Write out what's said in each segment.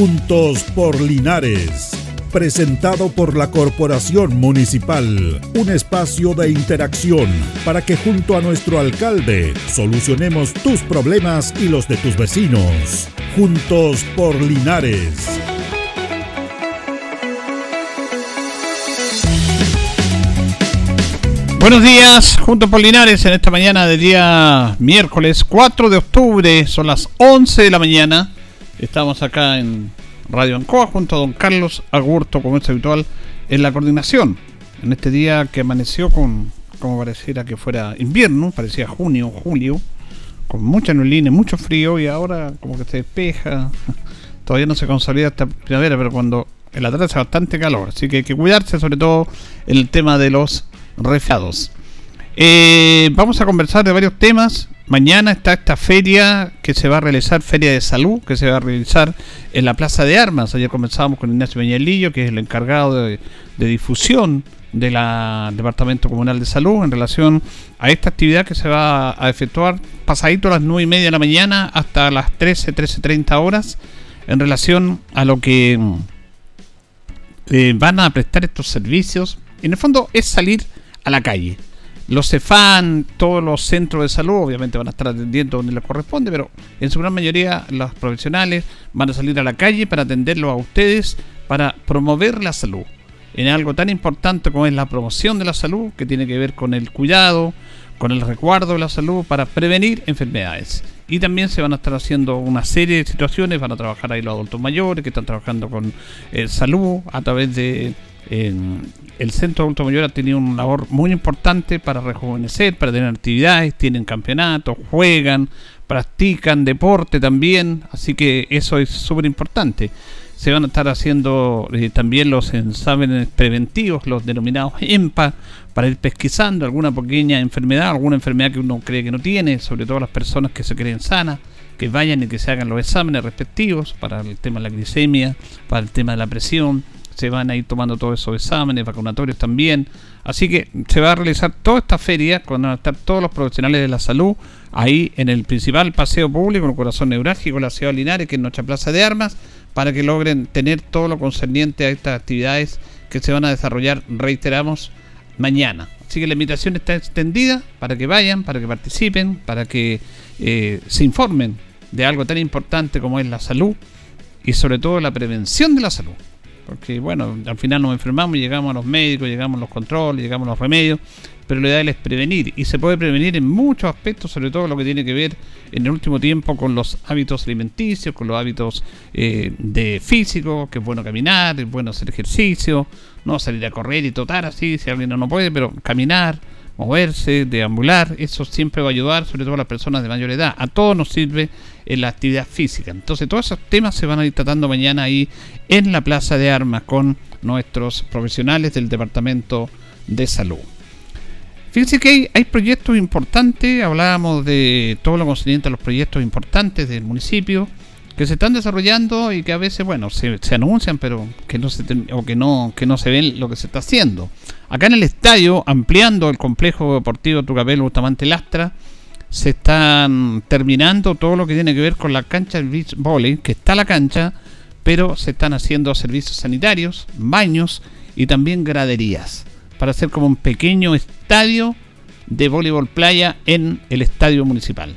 Juntos por Linares. Presentado por la Corporación Municipal. Un espacio de interacción para que junto a nuestro alcalde solucionemos tus problemas y los de tus vecinos. Juntos por Linares. Buenos días, junto por Linares, en esta mañana de día miércoles 4 de octubre, son las 11 de la mañana. Estamos acá en Radio Ancoa junto a don Carlos Agurto, como es habitual, en la coordinación. En este día que amaneció con, como pareciera que fuera invierno, parecía junio, julio, con mucha neblina, mucho frío y ahora como que se despeja. Todavía no se consolida esta primavera, pero cuando en la tarde hace bastante calor, así que hay que cuidarse, sobre todo en el tema de los resfriados. Eh, vamos a conversar de varios temas. Mañana está esta feria que se va a realizar, Feria de Salud, que se va a realizar en la Plaza de Armas. Ayer comenzamos con Ignacio Peñalillo, que es el encargado de, difusión del Departamento Comunal de Salud en relación a esta actividad que se va a efectuar pasadito a las 9 y media de la mañana hasta las 13, 13.30 horas en relación a lo que eh, van a prestar estos servicios. En el fondo es salir a la calle los CEFAN, todos los centros de salud, obviamente van a estar atendiendo donde les corresponde, pero en su gran mayoría los profesionales van a salir a la calle para atenderlo a ustedes, para promover la salud. En algo tan importante como es la promoción de la salud, que tiene que ver con el cuidado, con el recuerdo de la salud, para prevenir enfermedades. Y también se van a estar haciendo una serie de situaciones, van a trabajar ahí los adultos mayores que están trabajando con eh, salud a través de el Centro Adulto Mayor ha tenido una labor muy importante para rejuvenecer, para tener actividades, tienen campeonatos, juegan, practican deporte también, así que eso es súper importante. Se van a estar haciendo eh, también los exámenes preventivos, los denominados EMPA, para ir pesquisando alguna pequeña enfermedad, alguna enfermedad que uno cree que no tiene, sobre todo las personas que se creen sanas, que vayan y que se hagan los exámenes respectivos para el tema de la glicemia, para el tema de la presión, se van a ir tomando todos esos exámenes vacunatorios también. Así que se va a realizar toda esta feria cuando van a estar todos los profesionales de la salud ahí en el principal paseo público, en el corazón neurálgico la ciudad de Linares, que es nuestra plaza de armas, para que logren tener todo lo concerniente a estas actividades que se van a desarrollar, reiteramos, mañana. Así que la invitación está extendida para que vayan, para que participen, para que eh, se informen de algo tan importante como es la salud y sobre todo la prevención de la salud porque bueno, al final nos enfermamos llegamos a los médicos, llegamos a los controles, llegamos a los remedios, pero lo ideal es prevenir y se puede prevenir en muchos aspectos, sobre todo lo que tiene que ver en el último tiempo con los hábitos alimenticios, con los hábitos eh, de físico, que es bueno caminar, es bueno hacer ejercicio, no salir a correr y totar así, si alguien no puede, pero caminar, moverse, deambular, eso siempre va a ayudar, sobre todo a las personas de mayor edad. A todos nos sirve en la actividad física. Entonces, todos esos temas se van a ir tratando mañana ahí en la Plaza de Armas con nuestros profesionales del Departamento de Salud. Fíjense que hay, proyectos importantes, hablábamos de todo lo concerniente a los proyectos importantes del municipio que se están desarrollando y que a veces, bueno, se, anuncian, pero que no se o que no que no se ven lo que se está haciendo. Acá en el estadio, ampliando el complejo deportivo Tucapel Bustamante Lastra, se están terminando todo lo que tiene que ver con la cancha del beach volley, que está la cancha, pero se están haciendo servicios sanitarios, baños y también graderías para hacer como un pequeño estadio de voleibol playa en el estadio municipal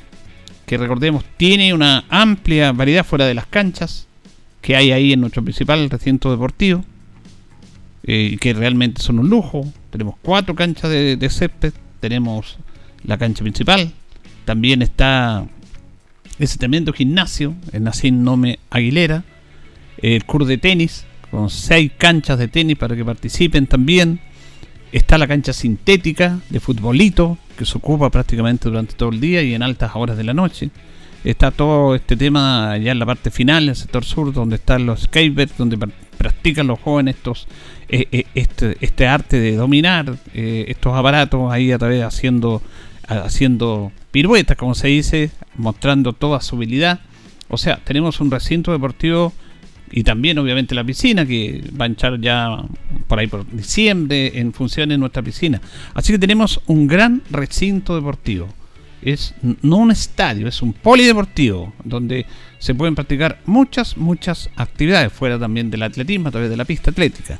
que recordemos tiene una amplia variedad fuera de las canchas que hay ahí en nuestro principal recinto deportivo, eh, que realmente son un lujo. Tenemos cuatro canchas de, césped, tenemos la cancha principal, también está ese tremendo gimnasio, el Nacín Nome Aguilera, el curso de tenis, con seis canchas de tenis para que participen también. Está la cancha sintética de futbolito, que se ocupa prácticamente durante todo el día y en altas horas de la noche. Está todo este tema ya en la parte final, en el sector sur, donde están los skateboards, donde practican los jóvenes estos eh, eh, este, este arte de dominar eh, estos aparatos ahí a través haciendo haciendo piruetas, como se dice, mostrando toda su habilidad. O sea, tenemos un recinto deportivo y también obviamente la piscina que va a echar ya por ahí por diciembre en función de nuestra piscina. Así que tenemos un gran recinto deportivo. es no un estadio, es un polideportivo donde se pueden practicar muchas, muchas actividades, fuera también del atletismo a través de la pista atlética.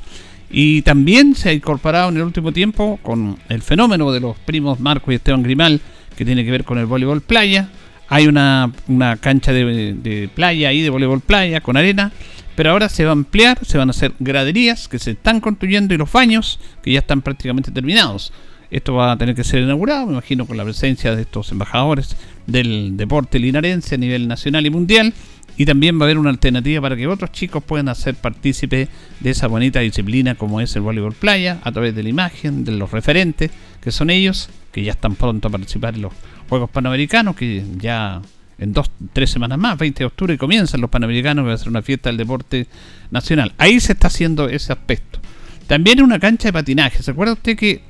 Y también se ha incorporado en el último tiempo con el fenómeno de los primos Marco y Esteban Grimal, que tiene que ver con el voleibol playa. Hay una, cancha de, de playa ahí, de voleibol playa, con arena, pero ahora se va a ampliar, se van a hacer graderías que se están construyendo y los baños que ya están prácticamente terminados. Esto va a tener que ser inaugurado, me imagino, con la presencia de estos embajadores del deporte linarense a nivel nacional y mundial. Y también va a haber una alternativa para que otros chicos puedan hacer partícipe de esa bonita disciplina como es el voleibol playa, a través de la imagen, de los referentes, que son ellos, que ya están pronto a participar en los Juegos Panamericanos, que ya en dos, tres semanas más, 20 de octubre, comienzan los Panamericanos, va a ser una fiesta del deporte nacional. Ahí se está haciendo ese aspecto. También una cancha de patinaje. ¿Se acuerda usted que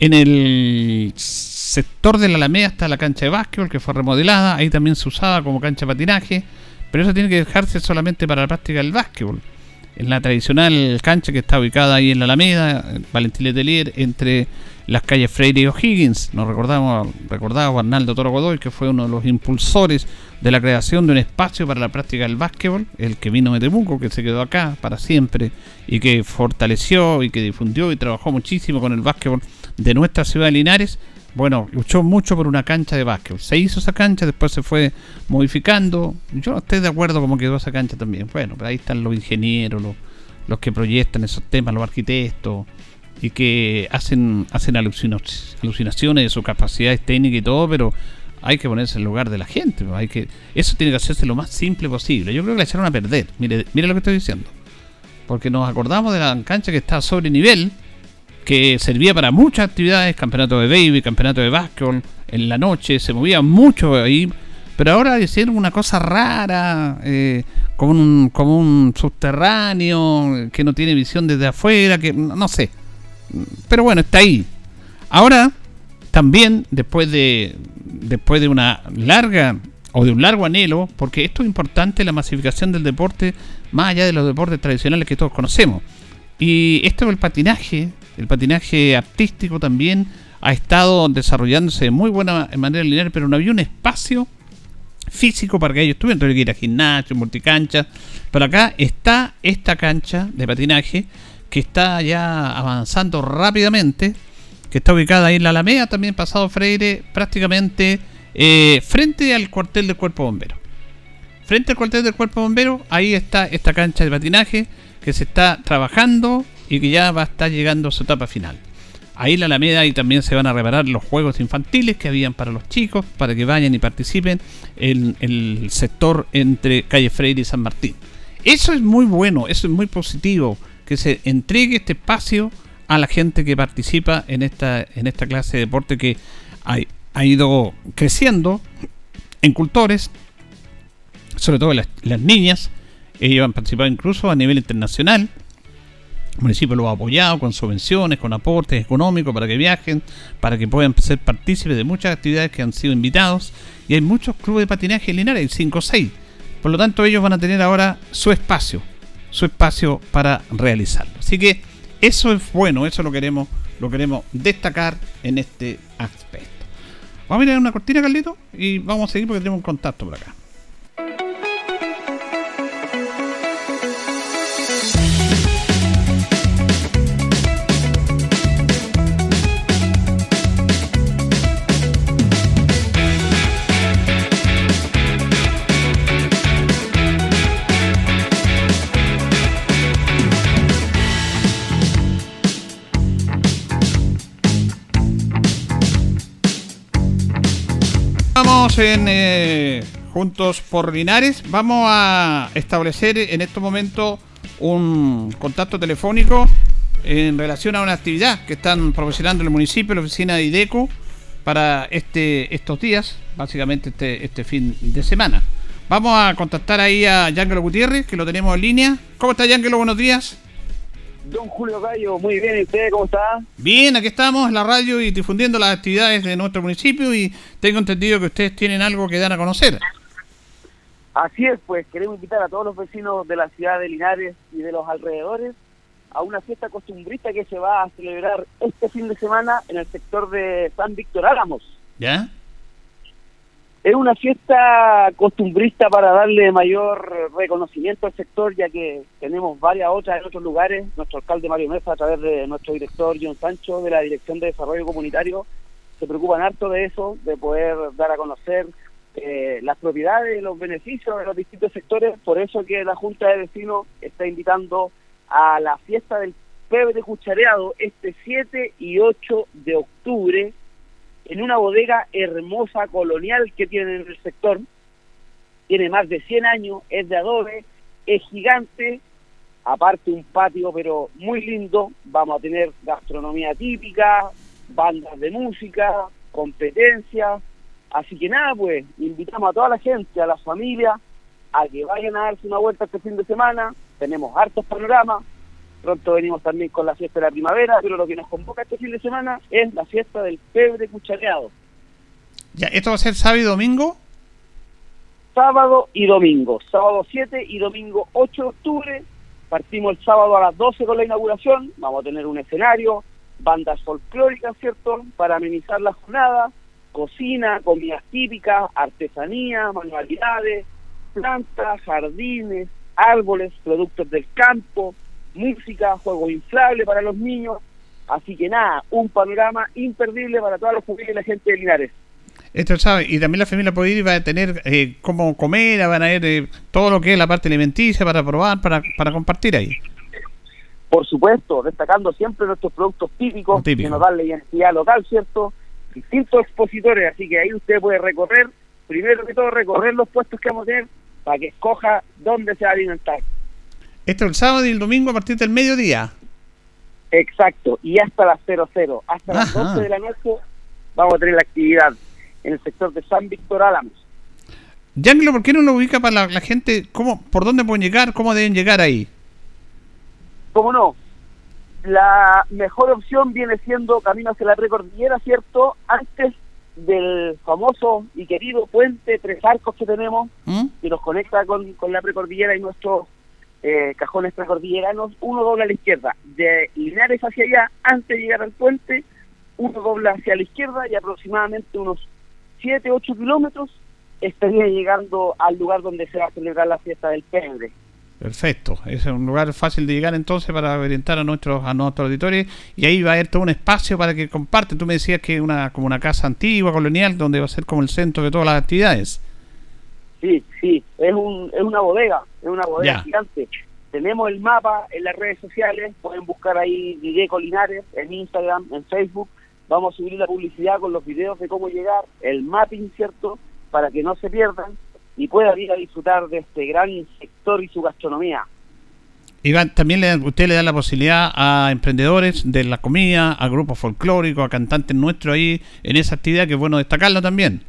en el sector de la Alameda está la cancha de básquetbol que fue remodelada, ahí también se usaba como cancha de patinaje, pero eso tiene que dejarse solamente para la práctica del básquetbol. En la tradicional cancha que está ubicada ahí en la Alameda, Valentín Letelier, entre las calles Freire y O'Higgins. Nos recordamos, recordaba Arnaldo Toro Godoy, que fue uno de los impulsores de la creación de un espacio para la práctica del básquetbol, el que vino de Temuco, que se quedó acá para siempre y que fortaleció y que difundió y trabajó muchísimo con el básquetbol de nuestra ciudad de Linares, bueno, luchó mucho por una cancha de básquet. Se hizo esa cancha, después se fue modificando. Yo no estoy de acuerdo cómo quedó esa cancha también. Bueno, pero ahí están los ingenieros, los, los que proyectan esos temas, los arquitectos, y que hacen, hacen alucinaciones sus capacidades técnicas y todo, pero hay que ponerse en lugar de la gente. Hay que, eso tiene que hacerse lo más simple posible. Yo creo que la echaron a perder. Mire, mire lo que estoy diciendo. Porque nos acordamos de la cancha que está sobre nivel que servía para muchas actividades, campeonato de baby, campeonato de básquetbol, en la noche, se movía mucho ahí, pero ahora hicieron una cosa rara, eh, como, un, como un subterráneo, que no tiene visión desde afuera, que no sé. Pero bueno, está ahí. Ahora, también, después de, después de una larga o de un largo anhelo, porque esto es importante, la masificación del deporte, más allá de los deportes tradicionales que todos conocemos. Y esto del patinaje, el patinaje artístico también ha estado desarrollándose de muy buena manera lineal, pero no había un espacio físico para que ellos estuvieran. Que ir a gimnasio, multicancha. Pero acá está esta cancha de patinaje que está ya avanzando rápidamente, que está ubicada ahí en la Alameda, también pasado Freire, prácticamente eh, frente al cuartel del Cuerpo Bombero. Frente al cuartel del Cuerpo Bombero, ahí está esta cancha de patinaje que se está trabajando y que ya va a estar llegando a su etapa final. Ahí en la Alameda y también se van a reparar los juegos infantiles que habían para los chicos, para que vayan y participen en, el sector entre Calle Freire y San Martín. Eso es muy bueno, eso es muy positivo, que se entregue este espacio a la gente que participa en esta, en esta clase de deporte que ha, ido creciendo en cultores, sobre todo las, las niñas, ellos han participado incluso a nivel internacional, el municipio lo ha apoyado con subvenciones, con aportes económicos para que viajen, para que puedan ser partícipes de muchas actividades que han sido invitados. Y hay muchos clubes de patinaje en Linares, hay 5 o 6. Por lo tanto, ellos van a tener ahora su espacio, su espacio para realizarlo. Así que eso es bueno, eso lo queremos, lo queremos destacar en este aspecto. Vamos a mirar una cortina, Carlito, y vamos a seguir porque tenemos un contacto por acá. En eh, Juntos por Linares. Vamos a establecer en este momento un contacto telefónico en relación a una actividad que están proporcionando el municipio, la oficina de IDECO, para este, estos días, básicamente este, este fin de semana. Vamos a contactar ahí a Yángelo Gutiérrez, que lo tenemos en línea. ¿Cómo está Yángelo? Buenos días. Don Julio Gallo, muy bien, ¿y usted cómo está? Bien, aquí estamos en la radio y difundiendo las actividades de nuestro municipio y tengo entendido que ustedes tienen algo que dar a conocer. Así es, pues queremos invitar a todos los vecinos de la ciudad de Linares y de los alrededores a una fiesta costumbrista que se va a celebrar este fin de semana en el sector de San Víctor Álamos. ¿Ya? Es una fiesta costumbrista para darle mayor reconocimiento al sector, ya que tenemos varias otras en otros lugares. Nuestro alcalde Mario Mesa, a través de nuestro director John Sancho, de la Dirección de Desarrollo Comunitario, se preocupan harto de eso, de poder dar a conocer eh, las propiedades y los beneficios de los distintos sectores. Por eso que la Junta de Vecinos está invitando a la fiesta del pebre cuchareado este 7 y 8 de octubre en una bodega hermosa colonial que tiene en el sector. Tiene más de 100 años, es de adobe, es gigante, aparte un patio pero muy lindo. Vamos a tener gastronomía típica, bandas de música, competencias. Así que nada, pues invitamos a toda la gente, a la familia, a que vayan a darse una vuelta este fin de semana. Tenemos hartos panoramas, Pronto venimos también con la fiesta de la primavera, pero lo que nos convoca este fin de semana es la fiesta del pebre cuchareado. Ya, ¿Esto va a ser sábado y domingo? Sábado y domingo. Sábado 7 y domingo 8 de octubre. Partimos el sábado a las 12 con la inauguración. Vamos a tener un escenario, bandas folclóricas, ¿cierto? Para amenizar la jornada. Cocina, comidas típicas, artesanía, manualidades, plantas, jardines, árboles, productos del campo, música, juegos inflables para los niños. Así que nada, un panorama imperdible para todos los familias y la gente de Linares. Esto sabe, y también la familia puede ir va a tener eh, cómo comer, van a ver eh, todo lo que es la parte alimenticia para probar, para, para compartir ahí. Por supuesto, destacando siempre nuestros productos típicos, que nos dan la identidad local, ¿cierto? Distintos expositores, así que ahí usted puede recorrer, primero que todo, recorrer los puestos que vamos a tener para que escoja dónde se va a alimentar. Esto el sábado y el domingo a partir del mediodía. Exacto, y hasta las 00, hasta las 12 de la noche vamos a tener la actividad en el sector de San Víctor Álamos. Yanglo, ¿por qué no lo ubica para la, gente? ¿Cómo, ¿Por dónde pueden llegar? ¿Cómo deben llegar ahí? ¿Cómo no? La mejor opción viene siendo camino hacia la precordillera, ¿cierto? Antes del famoso y querido puente Tres Arcos que tenemos, ¿Mm? que nos conecta con, con la precordillera y nuestro eh, cajones precordilleranos, uno dobla a la izquierda. De Linares hacia allá, antes de llegar al puente, uno dobla hacia la izquierda y aproximadamente unos 7, 8 kilómetros estaría llegando al lugar donde se va a celebrar la fiesta del pebre. Perfecto, es un lugar fácil de llegar entonces para orientar a nuestros a nuestros auditores y ahí va a haber todo un espacio para que comparten. Tú me decías que una como una casa antigua, colonial, donde va a ser como el centro de todas las actividades. Sí, sí, es, un, es una bodega, es una bodega gigante. Tenemos el mapa en las redes sociales, pueden buscar ahí Diego Linares en Instagram, en Facebook. Vamos a subir la publicidad con los videos de cómo llegar, el mapping, ¿cierto? Para que no se pierdan y puedan ir a disfrutar de este gran sector y su gastronomía. Iván, también le, usted le da la posibilidad a emprendedores de la comida, a grupos folclóricos, a cantantes nuestros ahí en esa actividad, que es bueno destacarlo también.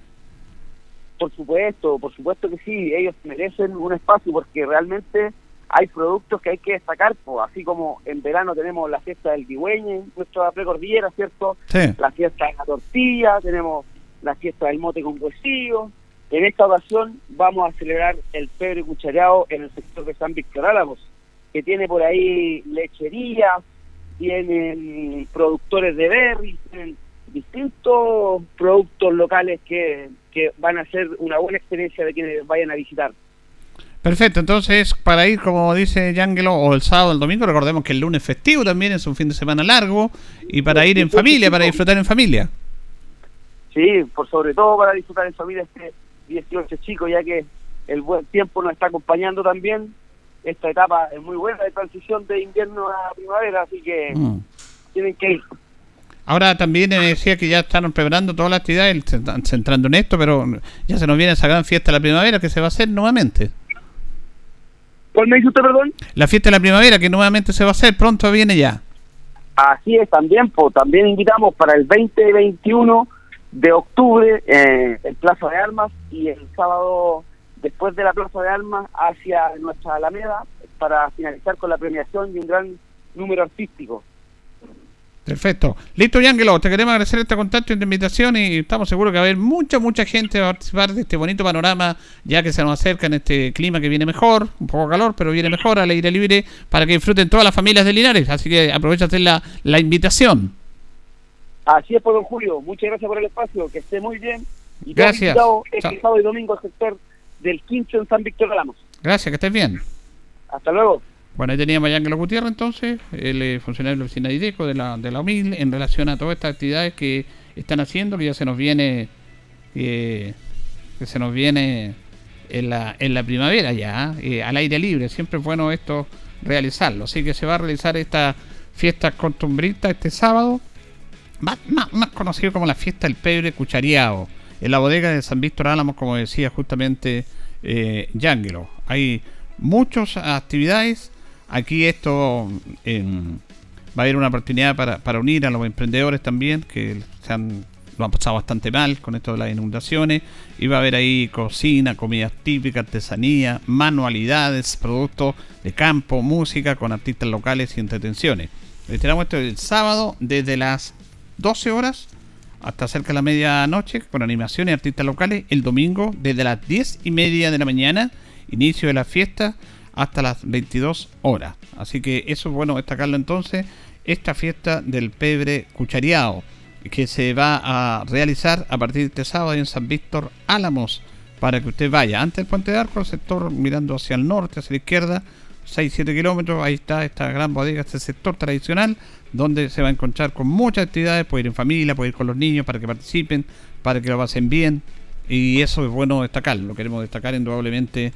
Por supuesto, por supuesto que sí, ellos merecen un espacio porque realmente hay productos que hay que destacar, pues, así como en verano tenemos la fiesta del Vigüeñe, nuestra precordillera, ¿cierto? La fiesta de la tortilla, tenemos la fiesta del mote con huesillo. En esta ocasión vamos a celebrar el pebre cuchareado en el sector de San Víctor Álamos, que tiene por ahí lecherías, tienen productores de berries, tienen distintos productos locales que, que van a ser una buena experiencia de quienes vayan a visitar. Perfecto, entonces para ir, como dice Yangelo, o el sábado o el domingo, recordemos que el lunes festivo también es un fin de semana largo y para ir en familia, para disfrutar en familia. Sí, por sobre todo para disfrutar en familia este 18 chicos, ya que el buen tiempo nos está acompañando también. Esta etapa es muy buena de transición de invierno a primavera, así que mm. tienen que ir. Ahora también decía que ya están preparando todas las actividades, centrando en esto, pero ya se nos viene esa gran fiesta de la primavera que se va a hacer nuevamente. ¿Cuál me dice usted, perdón? La fiesta de la primavera que nuevamente se va a hacer, pronto viene ya. Así es, también, pues, también invitamos para el 20 y 21 de octubre eh, el Plaza de Armas y el sábado después de la Plaza de Armas hacia nuestra Alameda para finalizar con la premiación y un gran número artístico. Perfecto. Listo, Yangelo, te queremos agradecer este contacto y esta invitación y estamos seguros que va a haber mucha, mucha gente a participar de este bonito panorama, ya que se nos acerca en este clima que viene mejor, un poco calor, pero viene mejor al aire libre, para que disfruten todas las familias de Linares. Así que aprovecha la, la invitación. Así es, por don Julio. Muchas gracias por el espacio. Que esté muy bien Y Gracias. Este sábado y domingo al sector del Quincho en San Víctor Ramos. Gracias, que estés bien. Hasta luego. Bueno, ahí teníamos a Ángelo Gutiérrez entonces, el funcionario de la oficina de IDECO de la, de la en relación a todas estas actividades que están haciendo, que ya se nos viene, eh, que se nos viene en la, en la primavera ya, eh, al aire libre. Siempre es bueno esto realizarlo. Así que se va a realizar esta fiesta costumbrista este sábado, más, más, conocido como la fiesta del pebre cuchariado, en la bodega de San Víctor Álamos, como decía justamente eh, Yángelo. Hay muchas actividades Aquí esto va a haber una oportunidad para, unir a los emprendedores también, que se han, lo han pasado bastante mal con esto de las inundaciones. Y va a haber ahí cocina, comidas típicas, artesanía, manualidades, productos de campo, música con artistas locales y entretenciones. Reiteramos esto el sábado desde las 12 horas hasta cerca de la medianoche con animación y artistas locales. El domingo desde las 10 y media de la mañana, inicio de la fiesta hasta las 22 horas. Así que eso es bueno destacarlo entonces, esta fiesta del pebre cuchariado que se va a realizar a partir de este sábado en San Víctor Álamos para que usted vaya antes del puente de arco el sector mirando hacia el norte hacia la izquierda 6-7 kilómetros ahí está esta gran bodega este sector tradicional donde se va a encontrar con muchas actividades puede ir en familia puede ir con los niños para que participen para que lo pasen bien y eso es bueno destacar lo queremos destacar indudablemente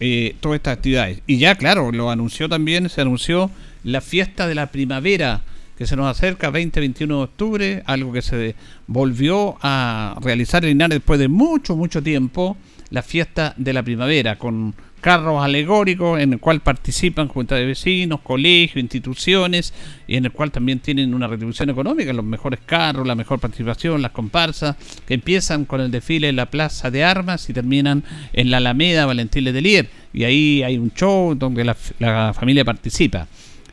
eh, todas estas actividades. Y ya, claro, lo anunció también, se anunció la fiesta de la primavera que se nos acerca 20-21 de octubre, algo que se volvió a realizar en Linares después de mucho, mucho tiempo, la fiesta de la primavera, con carros alegóricos en el cual participan juntas de vecinos, colegios, instituciones y en el cual también tienen una retribución económica, los mejores carros, la mejor participación, las comparsas, que empiezan con el desfile en la Plaza de Armas y terminan en la Alameda Valentín Letelier y ahí hay un show donde la, familia participa.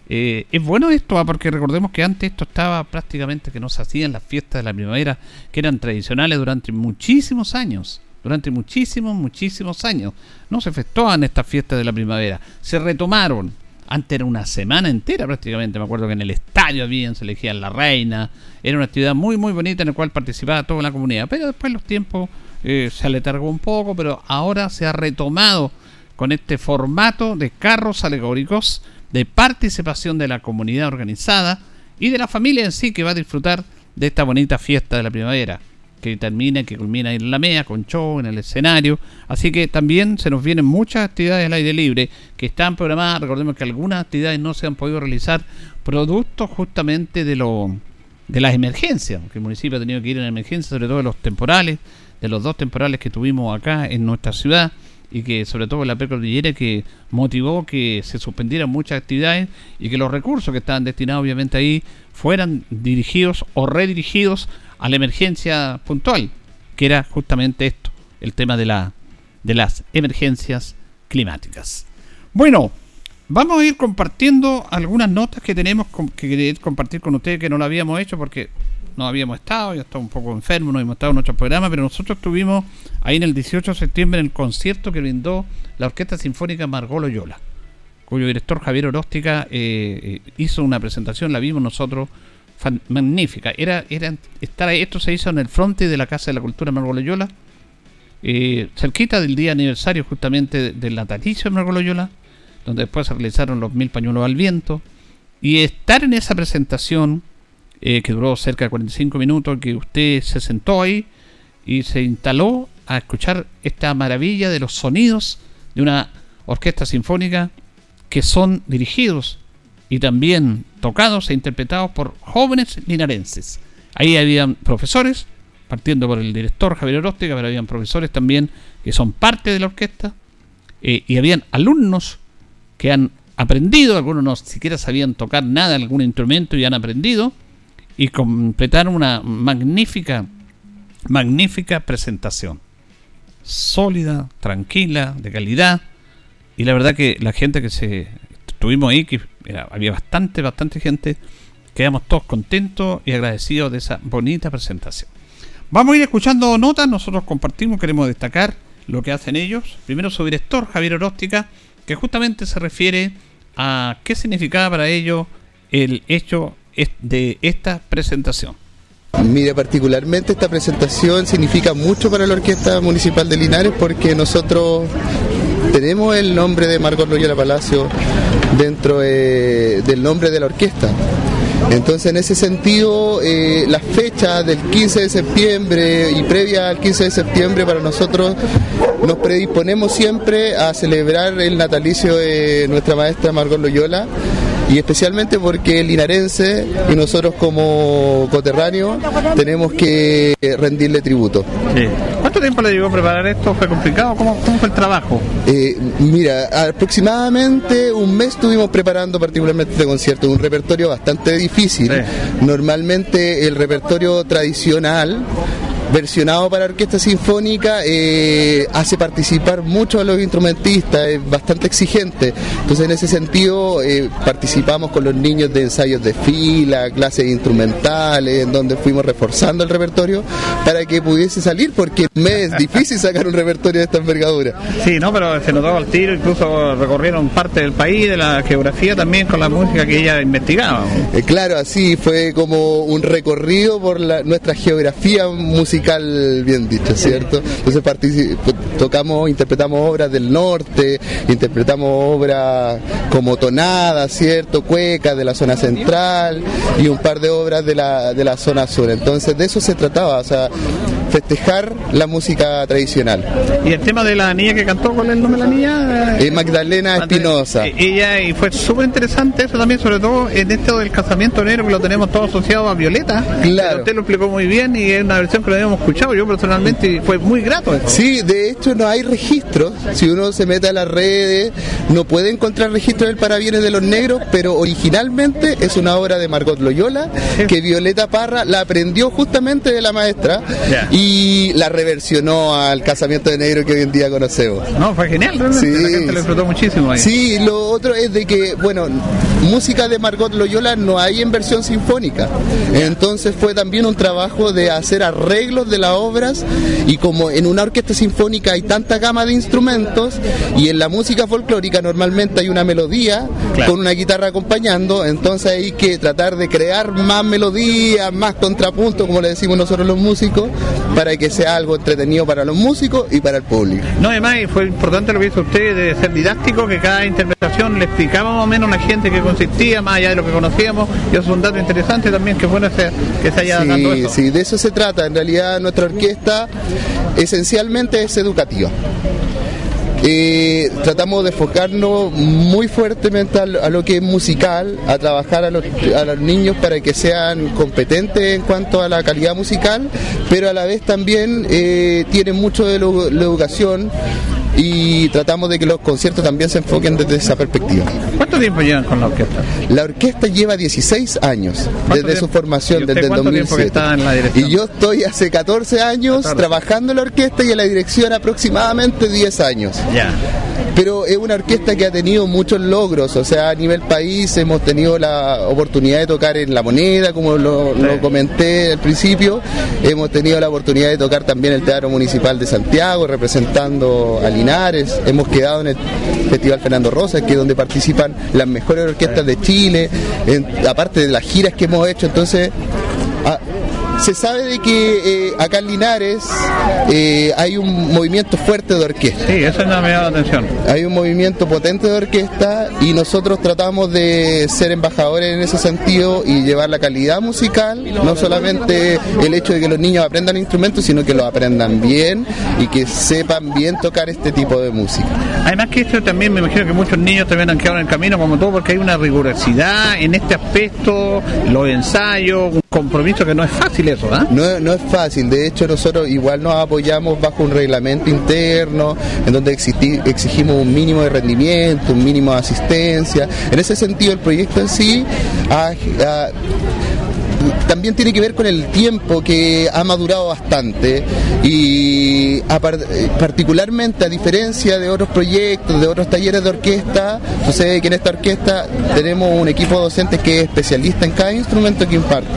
Eh, es bueno esto ah, porque recordemos que antes esto estaba prácticamente que no se hacían las fiestas de la primavera que eran tradicionales durante muchísimos años durante muchísimos, muchísimos años. No se efectuaban estas fiestas de la primavera. Se retomaron. Antes era una semana entera prácticamente. Me acuerdo que en el estadio habían, se elegían la reina. Era una actividad muy, muy bonita en la cual participaba toda la comunidad. Pero después los tiempos eh, se aletargó un poco. Pero ahora se ha retomado con este formato de carros alegóricos, de participación de la comunidad organizada y de la familia en sí que va a disfrutar de esta bonita fiesta de la primavera que termina, que culmina en la MEA, con show, en el escenario. Así que también se nos vienen muchas actividades al aire libre que están programadas. Recordemos que algunas actividades no se han podido realizar producto justamente de lo de las emergencias, que el municipio ha tenido que ir en emergencia, sobre todo de los temporales, de los dos temporales que tuvimos acá en nuestra ciudad y que sobre todo la precordillera que motivó que se suspendieran muchas actividades y que los recursos que estaban destinados obviamente ahí fueran dirigidos o redirigidos a la emergencia puntual, que era justamente esto, el tema de, la, de las emergencias climáticas. Bueno, vamos a ir compartiendo algunas notas que tenemos que querer compartir con ustedes que no lo habíamos hecho porque no habíamos estado, ya estaba un poco enfermo, no hemos estado en nuestro programa, pero nosotros estuvimos ahí en el 18 de septiembre en el concierto que brindó la Orquesta Sinfónica Margot Loyola, cuyo director Javier Oróstica eh, eh, hizo una presentación, la vimos nosotros magnífica. Era, era estar esto se hizo en el fronte de la Casa de la Cultura Margot Loyola, eh, cerquita del día aniversario justamente del natalicio de Margot Loyola, donde después se realizaron los mil pañuelos al viento. Y estar en esa presentación, eh, que duró cerca de 45 minutos, que usted se sentó ahí y se instaló a escuchar esta maravilla de los sonidos de una orquesta sinfónica que son dirigidos y también tocados e interpretados por jóvenes linarenses. Ahí habían profesores, partiendo por el director Javier Oróstica, pero habían profesores también que son parte de la orquesta, eh, y habían alumnos que han aprendido, algunos no siquiera sabían tocar nada, algún instrumento y han aprendido, y completaron una magnífica, magnífica presentación. Sólida, tranquila, de calidad, y la verdad que la gente que se estuvimos ahí, que había bastante, bastante gente. Quedamos todos contentos y agradecidos de esa bonita presentación. Vamos a ir escuchando notas, nosotros compartimos, queremos destacar lo que hacen ellos. Primero su director, Javier Oróstica, que justamente se refiere a qué significaba para ellos el hecho de esta presentación. Mire, particularmente esta presentación significa mucho para la Orquesta Municipal de Linares porque nosotros tenemos el nombre de Marcos Loyola Palacio dentro del nombre de la orquesta. Entonces, en ese sentido, eh, la fecha del 15 de septiembre y previa al 15 de septiembre para nosotros nos predisponemos siempre a celebrar el natalicio de nuestra maestra Margot Loyola y especialmente porque el linarense y nosotros como coterráneos tenemos que rendirle tributo. ¿Cuánto tiempo le llevó a preparar esto? ¿Fue complicado? ¿Cómo, fue el trabajo? Eh, mira, aproximadamente un mes estuvimos preparando particularmente este concierto, un repertorio bastante difícil. Normalmente el repertorio tradicional versionado para orquesta sinfónica eh, hace participar mucho a los instrumentistas, es bastante exigente. Entonces en ese sentido eh, participamos con los niños de ensayos de fila, clases instrumentales, en donde fuimos reforzando el repertorio para que pudiese salir, porque me es difícil sacar un repertorio de esta envergadura. Sí, no, pero se notaba al tiro, incluso recorrieron parte del país, de la geografía también con la música que ella investigaba. Eh, claro, así fue como un recorrido por la, nuestra geografía musical bien dicho, ¿cierto? Entonces tocamos, interpretamos obras del norte, interpretamos obras como tonada, ¿cierto? Cueca de la zona central y un par de obras de la, de la zona sur. Entonces de eso se trataba, o sea, festejar la música tradicional. ¿Y el tema de la niña que cantó, cuál es el nombre de la niña? Eh, Magdalena Espinosa. Eh, ella, y fue súper interesante eso también, sobre todo en esto del casamiento negro que lo tenemos todo asociado a Violeta. Claro. Usted lo explicó muy bien y es una versión que lo habíamos escuchado yo personalmente y fue muy grato. Sí, de hecho no hay registros. Si uno se mete a las redes, no puede encontrar registros del parabienes de los negros, pero originalmente es una obra de Margot Loyola que Violeta Parra la aprendió justamente de la maestra y la reversionó al casamiento de negro que hoy en día conocemos. No, fue genial, realmente. Sí, la gente lo disfrutó muchísimo ahí. Sí, lo otro es de que, bueno, música de Margot Loyola no hay en versión sinfónica. Entonces fue también un trabajo de hacer arreglos de las obras y como en una orquesta sinfónica hay tanta gama de instrumentos y en la música folclórica normalmente hay una melodía con una guitarra acompañando, entonces hay que tratar de crear más melodías, más contrapunto, como le decimos nosotros los músicos, para que sea algo entretenido para los músicos y para el público. No, además fue importante lo que hizo usted de ser didáctico, que cada interpretación le explicaba más o menos a la gente que consistía, más allá de lo que conocíamos, y eso es un dato interesante también que bueno que se haya dado eso. Sí, de eso se trata. En realidad nuestra orquesta esencialmente es educativa. Eh, tratamos de enfocarnos muy fuertemente a lo, que es musical, a trabajar a los, niños para que sean competentes en cuanto a la calidad musical, pero a la vez también eh, tienen mucho de la educación y tratamos de que los conciertos también se enfoquen desde esa perspectiva. ¿Cuánto tiempo llevan con la orquesta? La orquesta lleva 16 años desde su formación, desde el 2007. En la y yo estoy hace 14 años trabajando en la orquesta y en la dirección aproximadamente 10 años. Ya pero es una orquesta que ha tenido muchos logros, o sea, a nivel país hemos tenido la oportunidad de tocar en La Moneda, como lo, comenté al principio, hemos tenido la oportunidad de tocar también el Teatro Municipal de Santiago, representando a Linares, hemos quedado en el Festival Fernando Rosa, que es donde participan las mejores orquestas de Chile, aparte de las giras que hemos hecho, entonces... Ah, se sabe de que eh, acá en Linares eh, hay un movimiento fuerte de orquesta. Sí, eso me ha llamado la atención. Hay un movimiento potente de orquesta y nosotros tratamos de ser embajadores en ese sentido y llevar la calidad musical, no solamente el hecho de que los niños aprendan instrumentos, sino que lo aprendan bien y que sepan bien tocar este tipo de música. Además que esto también me imagino que muchos niños también han quedado en el camino como todo porque hay una rigurosidad en este aspecto, los ensayos, un compromiso que no es fácil ¿ah? No, es fácil, de hecho nosotros igual nos apoyamos bajo un reglamento interno en donde exigimos un mínimo de rendimiento, un mínimo de asistencia. En ese sentido el proyecto en sí también tiene que ver con el tiempo que ha madurado bastante y particularmente a diferencia de otros proyectos, de otros talleres de orquesta, sucede que en esta orquesta tenemos un equipo docente que es especialista en cada instrumento que imparte.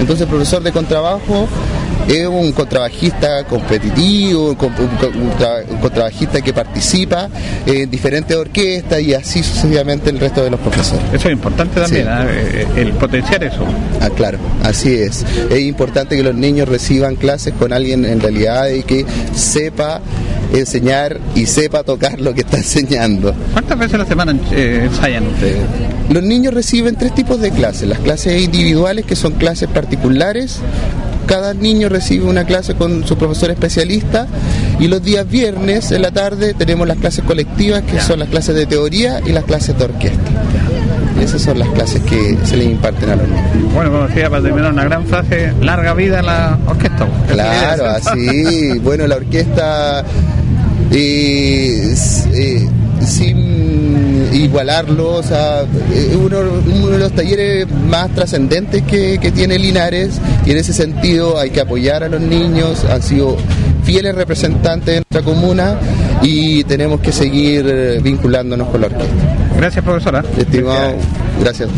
Entonces el profesor de contrabajo es un contrabajista competitivo, un, contrabajista que participa en diferentes orquestas y así sucesivamente el resto de los profesores. Eso es importante también, ¿ah? eh, el potenciar eso. Ah, claro, así es. Es importante que los niños reciban clases con alguien en realidad y que sepa enseñar y sepa tocar lo que está enseñando. ¿Cuántas veces a la semana eh, ensayan ustedes? Los niños reciben tres tipos de clases. Las clases individuales, que son clases particulares, cada niño recibe una clase con su profesor especialista y los días viernes en la tarde tenemos las clases colectivas que son las clases de teoría y las clases de orquesta. Esas son las clases que se les imparten a los niños. Bueno, como decía, para terminar una gran frase, larga vida la orquesta. Claro, así. bueno, la orquesta eh, eh, sin igualarlo, o sea, es uno, de los talleres más trascendentes que, tiene Linares y en ese sentido hay que apoyar a los niños, han sido fieles representantes de nuestra comuna y tenemos que seguir eh, vinculándonos con la orquesta. Gracias, profesora. Estimado, gracias.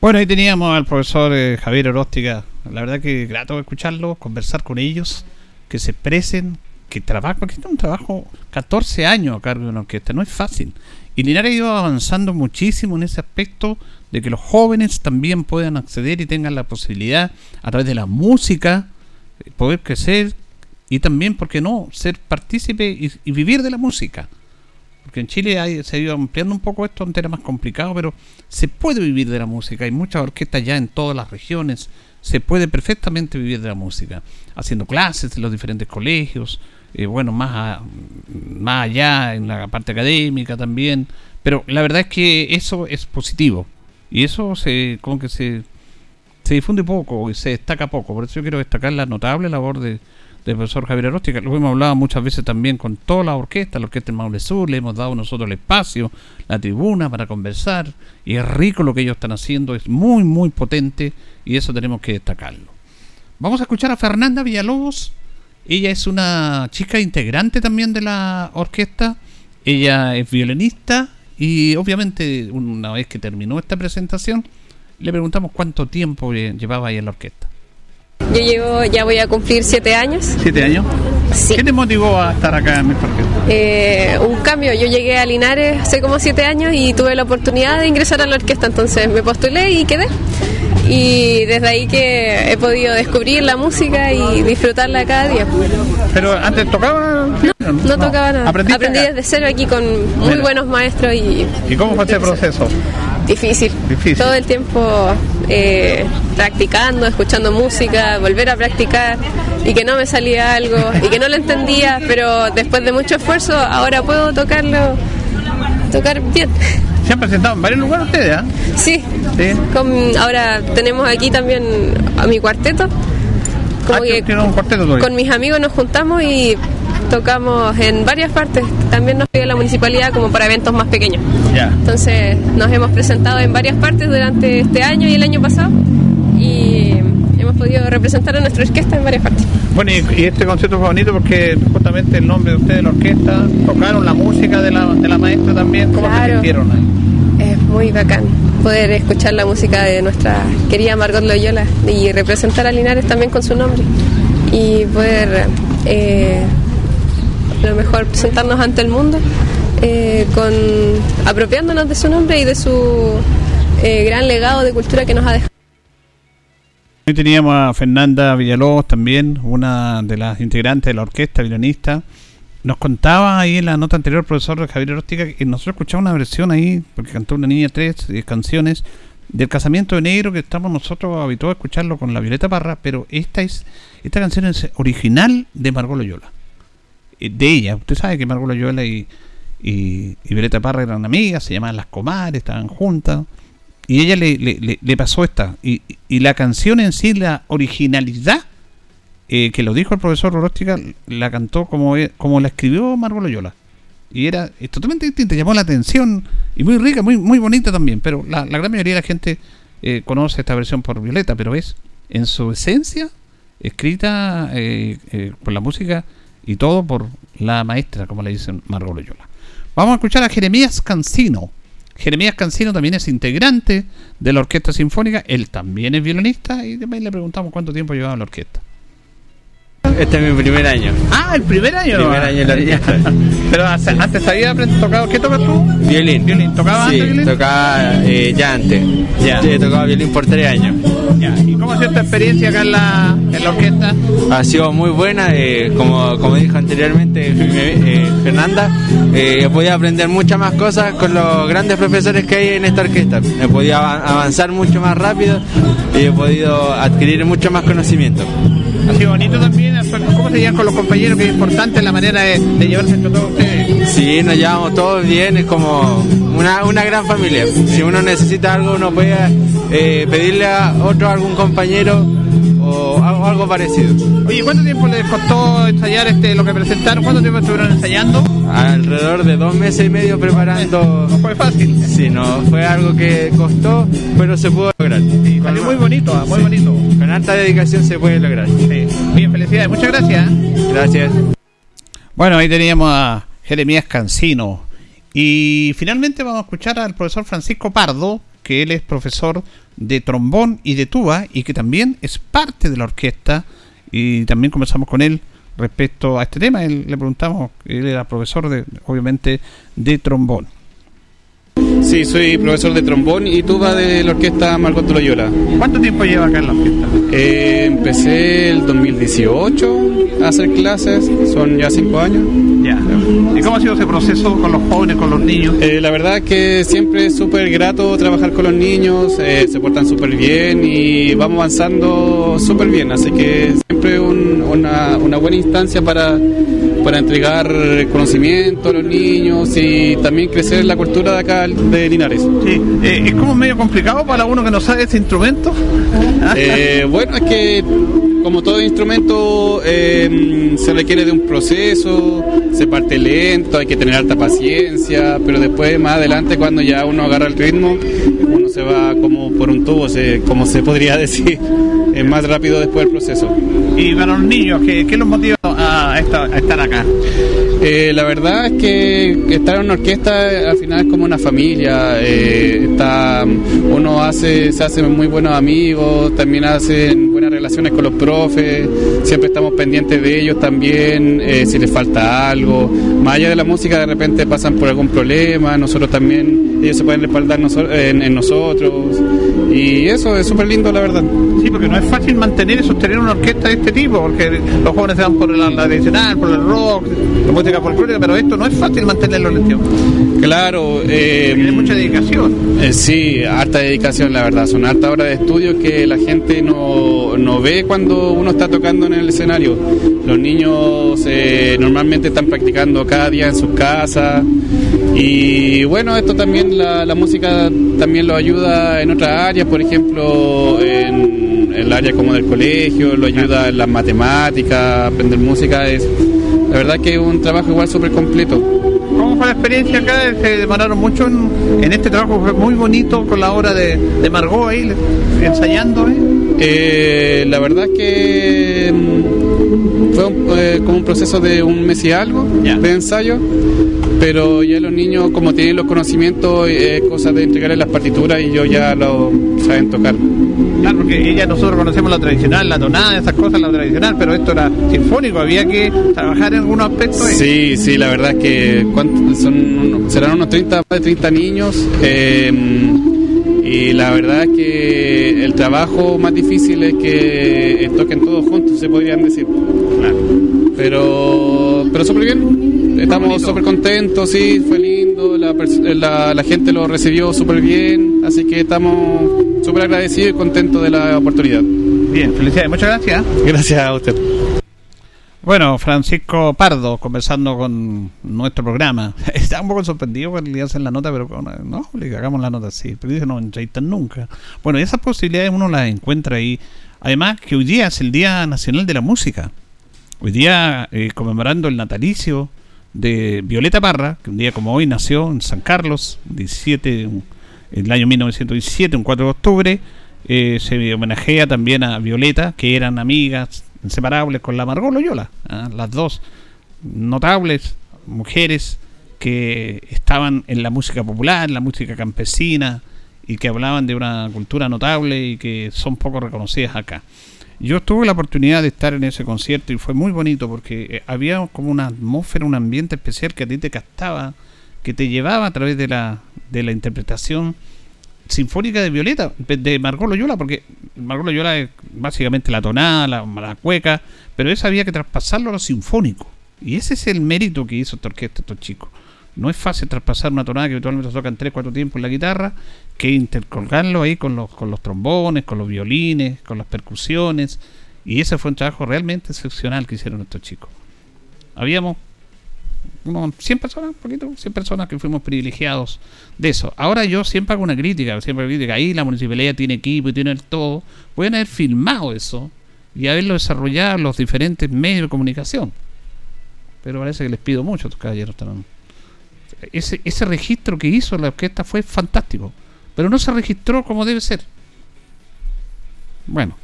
Bueno, ahí teníamos al profesor eh, Javier Oróstica. La verdad que grato escucharlo, conversar con ellos, que se expresen, que trabajan, porque es un trabajo 14 años a cargo de una orquesta, no es fácil. Y Linares ha ido avanzando muchísimo en ese aspecto de que los jóvenes también puedan acceder y tengan la posibilidad a través de la música eh, poder crecer y también, ¿por qué no?, ser partícipe y, vivir de la música. Porque en Chile se ha ido ampliando un poco esto, un tema más complicado, pero se puede vivir de la música. Hay muchas orquestas ya en todas las regiones. Se puede perfectamente vivir de la música, haciendo clases en los diferentes colegios, bueno, más, más allá en la parte académica también. Pero la verdad es que eso es positivo. Y eso se como que se, se difunde poco y se destaca poco. Por eso yo quiero destacar la notable labor de, del profesor Javier Aróstica. Lo hemos hablado muchas veces también con toda la orquesta, la orquesta del Maule Sur, le hemos dado nosotros el espacio, la tribuna para conversar. Y es rico lo que ellos están haciendo, es muy, muy potente y eso tenemos que destacarlo. Vamos a escuchar a Fernanda Villalobos ella es una chica integrante también de la orquesta. Ella es violinista y obviamente una vez que terminó esta presentación le preguntamos cuánto tiempo llevaba ahí en la orquesta. Yo llevo, ya voy a cumplir siete años. ¿Siete años? Sí. ¿Qué te motivó a estar acá en mi orquesta? Eh, un cambio. Yo llegué a Linares hace como siete años y tuve la oportunidad de ingresar a la orquesta, entonces me postulé y quedé y desde ahí que he podido descubrir la música y disfrutarla cada día. ¿Pero antes tocaba? No, no, tocaba nada. Aprendí desde cero aquí con muy buenos maestros y... ¿Y cómo fue ese proceso? Difícil. Difícil. Todo el tiempo eh, practicando, escuchando música, volver a practicar y que no me salía algo y que no lo entendía, pero después de mucho esfuerzo ahora puedo tocarlo, tocar bien. ¿Se han presentado en varios lugares ustedes? ¿eh? Sí. ahora tenemos aquí también a mi cuarteto. Como ah, un cuarteto con mis amigos nos juntamos y tocamos en varias partes. También nos pide la municipalidad como para eventos más pequeños. Entonces nos hemos presentado en varias partes durante este año y el año pasado hemos podido representar a nuestra orquesta en varias partes. Bueno, y, este concierto fue bonito porque justamente el nombre de ustedes de la orquesta, tocaron la música de la, de la maestra también. ¿Cómo se sintieron ahí? Es muy bacán poder escuchar la música de nuestra querida Margot Loyola y representar a Linares también con su nombre y poder eh, lo mejor presentarnos ante el mundo eh, con apropiándonos de su nombre y de su eh, gran legado de cultura que nos ha dejado. Hoy teníamos a Fernanda Villalobos también, una de las integrantes de la orquesta, violinista, nos contaba ahí en la nota anterior, profesor Javier Rostica, que nosotros escuchamos una versión ahí, porque cantó una niña tres canciones del casamiento de negro que estamos nosotros habituados a escucharlo con la Violeta Parra, pero esta es esta canción es original de Margot Loyola. Eh, de ella, usted sabe que Margot Loyola y, y, Violeta Parra eran amigas, se llamaban las comadres, estaban juntas. Y ella le, le, le pasó esta. Y, y la canción en sí, la originalidad eh, que lo dijo el profesor Roróstica, la cantó como, e, como la escribió Margot Loyola. Y era totalmente distinta, llamó la atención y muy rica, muy, muy bonita también. Pero la, gran mayoría de la gente eh, conoce esta versión por Violeta, pero es en su esencia escrita eh, por la música y todo por la maestra, como le dicen Margot Loyola. Vamos a escuchar a Jeremías Cancino. Jeremías Cancino también es integrante de la Orquesta Sinfónica, él también es violinista y también le preguntamos cuánto tiempo llevaba en la orquesta. Este es mi primer año. Ah, el primer año. Primer año en la orquesta. Pero antes había tocado. ¿Qué tocas tú? Violín. Violín. ¿Tocaba Sí, antes violín? tocaba eh, ya antes. Ya. Sí, he tocado violín por tres años. Ya. ¿Y cómo ha sido tu experiencia acá en la, en la orquesta? Ha sido muy buena, eh, como, como dijo anteriormente eh, Fernanda, he podido aprender muchas más cosas con los grandes profesores que hay en esta orquesta. He podido ava- avanzar mucho más rápido y he podido adquirir mucho más conocimiento. Sido bonito también. ¿Cómo se llevan con los compañeros? Que es importante la manera de, de llevarse entre todos ustedes. Sí, nos llevamos todos bien, es como una, una gran familia. Si uno necesita algo, uno puede eh, pedirle a otro, algún compañero o algo, algo parecido. Oye, ¿cuánto tiempo les costó ensayar este, lo que presentaron? ¿Cuánto tiempo estuvieron ensayando? Alrededor de dos meses y medio preparando. No fue fácil. Sí, no, fue algo que costó, pero se pudo lograr. Sí, salió muy bonito, ah, muy Sí. bonito. Con alta dedicación se puede lograr. Sí. Felicidades. Muchas gracias. Gracias. Bueno, ahí teníamos a Jeremías Cancino. Y finalmente vamos a escuchar al profesor Francisco Pardo, que él es profesor de trombón y de tuba y que también es parte de la orquesta. Y también conversamos con él respecto a este tema. Él, le preguntamos, él era profesor, de, obviamente, de trombón. Sí, soy profesor de trombón y tuba de la orquesta Margot Loyola. ¿Cuánto tiempo lleva acá en la orquesta? Eh, empecé el 2018 a hacer clases, son ya cinco años. Ya. ¿Y cómo ha sido ese proceso con los jóvenes, con los niños? Eh, la verdad que siempre es súper grato trabajar con los niños, eh, se portan súper bien y vamos avanzando súper bien, así que siempre un- una, una buena instancia para, para entregar conocimiento a los niños y también crecer la cultura de acá de Linares. Sí. Eh, ¿Es como medio complicado para uno que no sabe ese instrumento? Eh, bueno, es que como todo instrumento eh, se requiere de un proceso, se parte lento, hay que tener alta paciencia, pero después más adelante cuando ya uno agarra el ritmo, uno se va como por un tubo, se, como se podría decir, es más rápido después del proceso. Y para los niños, ¿qué, qué los motiva estar acá? Eh, la verdad es que estar en una orquesta al final es como una familia. eh, está, uno hace, se hace muy buenos amigos, también hacen buenas relaciones con los profes, siempre estamos pendientes de ellos también, eh, si les falta algo. Más allá de la música, de repente pasan por algún problema, nosotros también, ellos se pueden respaldar en, en nosotros. Y eso es súper lindo, la verdad. Sí, porque no es fácil mantener y sostener una orquesta de este tipo, porque los jóvenes se van por la, la tradicional, por el rock, la música folclórica, pero esto no es fácil mantenerlo en el tiempo. Claro, eh, Tiene mucha dedicación. Eh, sí, harta dedicación, la verdad. Son harta horas de estudio que la gente no, no ve cuando uno está tocando en el escenario. Los niños eh, normalmente están practicando cada día en sus casas. Y bueno, esto también, la, la música también lo ayuda en otras áreas, por ejemplo, en el área como del colegio, lo ayuda en las matemáticas, aprender música. Es, la verdad que es un trabajo igual súper completo. ¿Cómo fue la experiencia acá? Se demoraron mucho en, en este trabajo, fue muy bonito con la obra de, de Margot ahí, ensayando. ¿eh? Eh, la verdad que mm, fue un- eh, como un proceso de un mes y algo Ya. de ensayo, pero ya los niños como tienen los conocimientos, es cosa de entregarles las partituras y yo ya lo saben tocar. Claro, porque ella, nosotros conocemos la tradicional, la tonada, esas cosas, la tradicional, pero esto era sinfónico, había que trabajar en algunos aspectos. Sí, sí, la verdad es que ¿cuánto- son, serán unos 30, más de 30 niños. eh, y la verdad es que el trabajo más difícil es que toquen todos juntos, se podrían decir. Pero, pero súper bien, estamos súper contentos, sí, fue lindo, la, pers- la, la gente lo recibió súper bien, así que estamos súper agradecidos y contentos de la oportunidad. Bien, felicidades, muchas gracias. Gracias a usted. Bueno, Francisco Pardo, conversando con nuestro programa. Está un poco sorprendido cuando le hacen la nota, pero bueno, no, le hagamos la nota así. Pero dice, no entrevistan nunca. Bueno, esas posibilidades uno las encuentra ahí. Además, que hoy día es el Día Nacional de la Música. Hoy día, eh, conmemorando el natalicio de Violeta Parra, que un día como hoy nació en San Carlos, 17, en el año 1917, un 4 de octubre. Eh, se homenajea también a Violeta, que eran amigas inseparables con la Margot Loyola, ¿ah? las dos notables mujeres que estaban en la música popular, en la música campesina y que hablaban de una cultura notable y que son poco reconocidas acá. Yo tuve la oportunidad de estar en ese concierto y fue muy bonito porque eh, había como una atmósfera, un ambiente especial que a ti te captaba, que te llevaba a través de la, de la interpretación sinfónica de Violeta, de Margot Loyola, porque Margot Loyola es básicamente la tonada, la, la cueca, pero eso había que traspasarlo a lo sinfónico. Y ese es el mérito que hizo esta orquesta, estos chicos. No es fácil traspasar una tonada que habitualmente tocan 3, 4 tiempos en la guitarra, que intercolgarlo ahí con los, con los trombones, con los violines, con las percusiones. Y ese fue un trabajo realmente excepcional que hicieron estos chicos. Habíamos unos 100 personas, un poquito, 100 personas que fuimos privilegiados de eso. Ahora yo siempre hago una crítica, siempre hago crítica. Ahí la municipalidad tiene equipo y tiene el todo. Pueden haber filmado eso y haberlo desarrollado en los diferentes medios de comunicación. Pero parece que les pido mucho a estos caballeros. Ese, ese registro que hizo la orquesta fue fantástico, pero no se registró como debe ser. Bueno,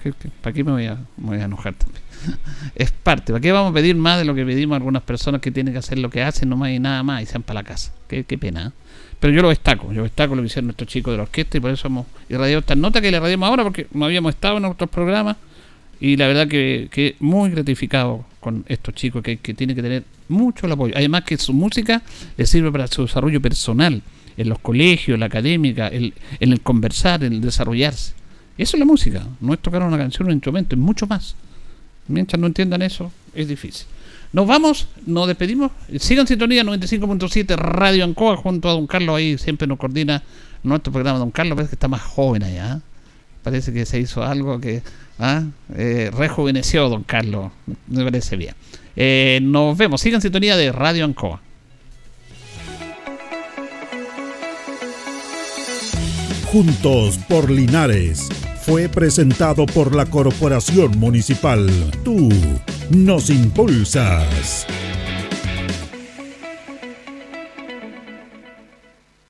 ¿para qué me voy, a, enojar también? es parte. ¿Para qué vamos a pedir más de lo que pedimos a algunas personas que tienen que hacer lo que hacen, no más y nada más, y sean para la casa? Qué, qué pena. ¿eh? Pero yo lo destaco, yo destaco lo que hicieron nuestros chicos de la orquesta y por eso hemos irradiado esta nota que le irradiamos ahora porque no habíamos estado en otros programas y la verdad que, que muy gratificado con estos chicos que, que tienen que tener mucho el apoyo. Además que su música les sirve para su desarrollo personal, en los colegios, en la académica, en el conversar, en el desarrollarse. Eso es la música, no es tocar una canción, un instrumento, es mucho más. Mientras no entiendan eso, es difícil. Nos vamos, nos despedimos. Sigan sintonía 95.7 Radio Ancoa junto a Don Carlos. Ahí siempre nos coordina nuestro programa. Don Carlos parece que está más joven allá. ¿eh? Parece que se hizo algo que ¿ah? eh, rejuveneció Don Carlos. Me parece bien. Eh, nos vemos. Sigan sintonía de Radio Ancoa. Juntos por Linares fue presentado por la Corporación Municipal. Tú nos impulsas.